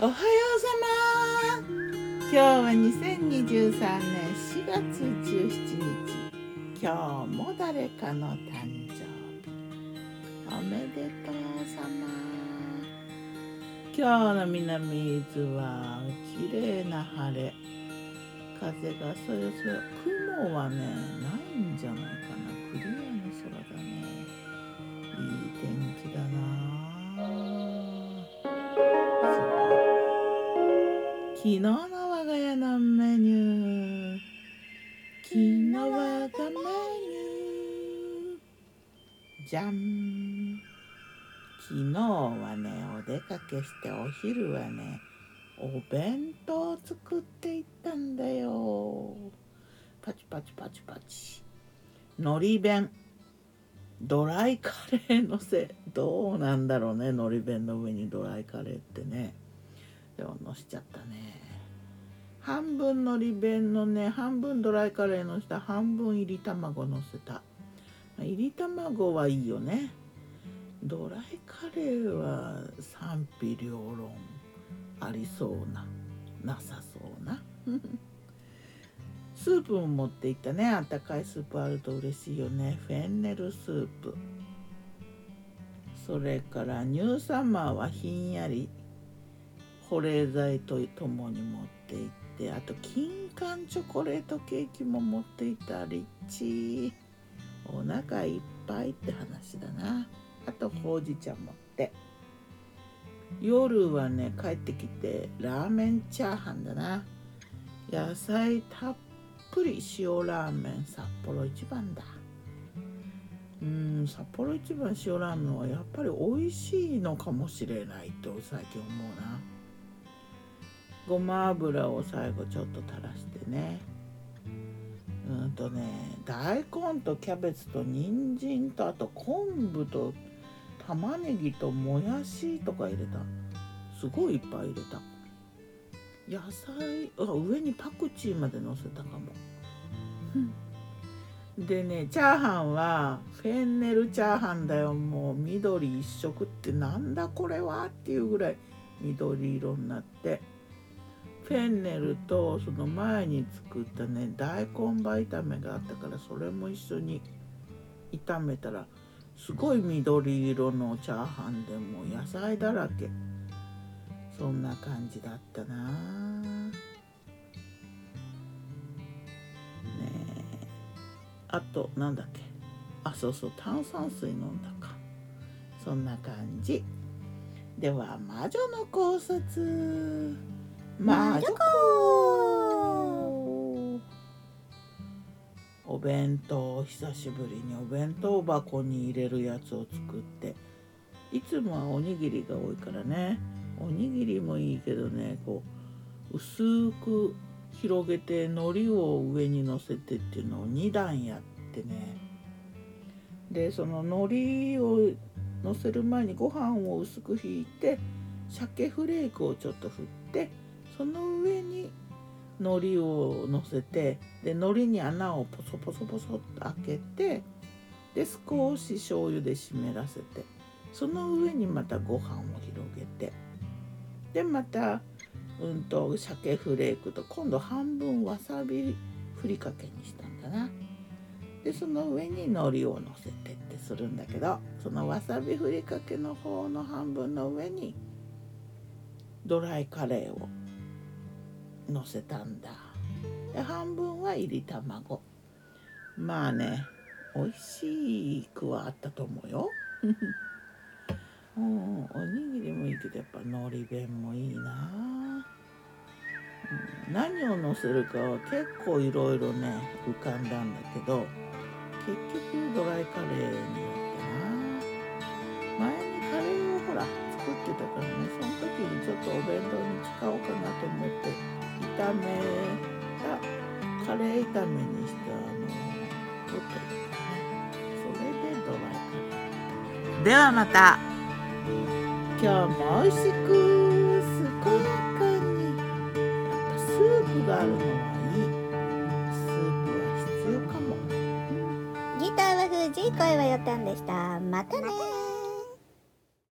おはようさま今日は2023年4月17日。今日も誰かの誕生日。おめでとうさま今日の南伊豆は綺麗な晴れ。風がそよそよ。雲はねないんじゃないかな。昨日の我が家のメニュー。昨日我がメニューじゃん昨日はねお出かけしてお昼はねお弁当を作っていったんだよ。パチパチパチパチ。のり弁。ドライカレーのせ。どうなんだろうねのり弁の上にドライカレーってね。のしちゃったね。半分のり弁のね半分ドライカレーの下半分入り卵のせた。入り卵はいいよね。ドライカレーは賛否両論ありそうななさそうな。スープも持っていったね。あったかいスープあると嬉しいよね。フェンネルスープ。それから乳酸マーはひんやり。保冷剤とともに持っていってあと金柑チョコレートケーキも持っていた。リッチお腹いっぱいって話だな。あとほうじ茶持って。夜はね帰ってきてラーメンチャーハンだな。野菜たっぷり塩ラーメン札幌一番だ。うん札幌一番塩ラーメンはやっぱり美味しいのかもしれないと最近思うな。ごま油を最後ちょっと垂らしてね。うんとね大根とキャベツと人参とあと昆布と玉ねぎともやしとか入れた。すごいいっぱい入れた。野菜あ上にパクチーまでのせたかも。でねチャーハンはフェンネルチャーハンだよ。もう緑一色ってなんだこれはっていうぐらい緑色になってフェンネルとその前に作ったね大根葉炒めがあったからそれも一緒に炒めたらすごい緑色のチャーハンでも野菜だらけ。そんな感じだったな。ねえ。あとなんだっけ。あそうそう炭酸水飲んだか。そんな感じ。では魔女の考察。魔女子お弁当久しぶりにお弁当箱に入れるやつを作って。いつもはおにぎりが多いからね。おにぎりもいいけどねこう薄く広げて海苔を上にのせてっていうのを2段やってね。でその海苔をのせる前にご飯を薄くひいて鮭フレークをちょっと振ってその上に海苔をのせてで海苔に穴をポソポソポソっと開けてで少し醤油で湿らせてその上にまたご飯を広げてでまたうんと鮭フレークと今度半分わさびふりかけにしたんだな。でその上に海苔をのせてってするんだけどそのわさびふりかけの方の半分の上にドライカレーをのせたんだ。で半分は入り卵。まあね美味しくはあったと思うよ。うんおにぎりもいいけどやっぱ海苔弁もいいな、うん、何をのせるかは結構いろいろね浮かんだんだけど結局ドライカレーになったな。前作ってたからね。その時にちょっとお弁当に使おうかなと思って炒めたカレー炒めにしたあの取ってそれでドライカレー。ではまた。今日も美味しく健やかに。やっぱスープがあるのはいい。スープは必要かも。ギターは藤井声はよたんでした。またね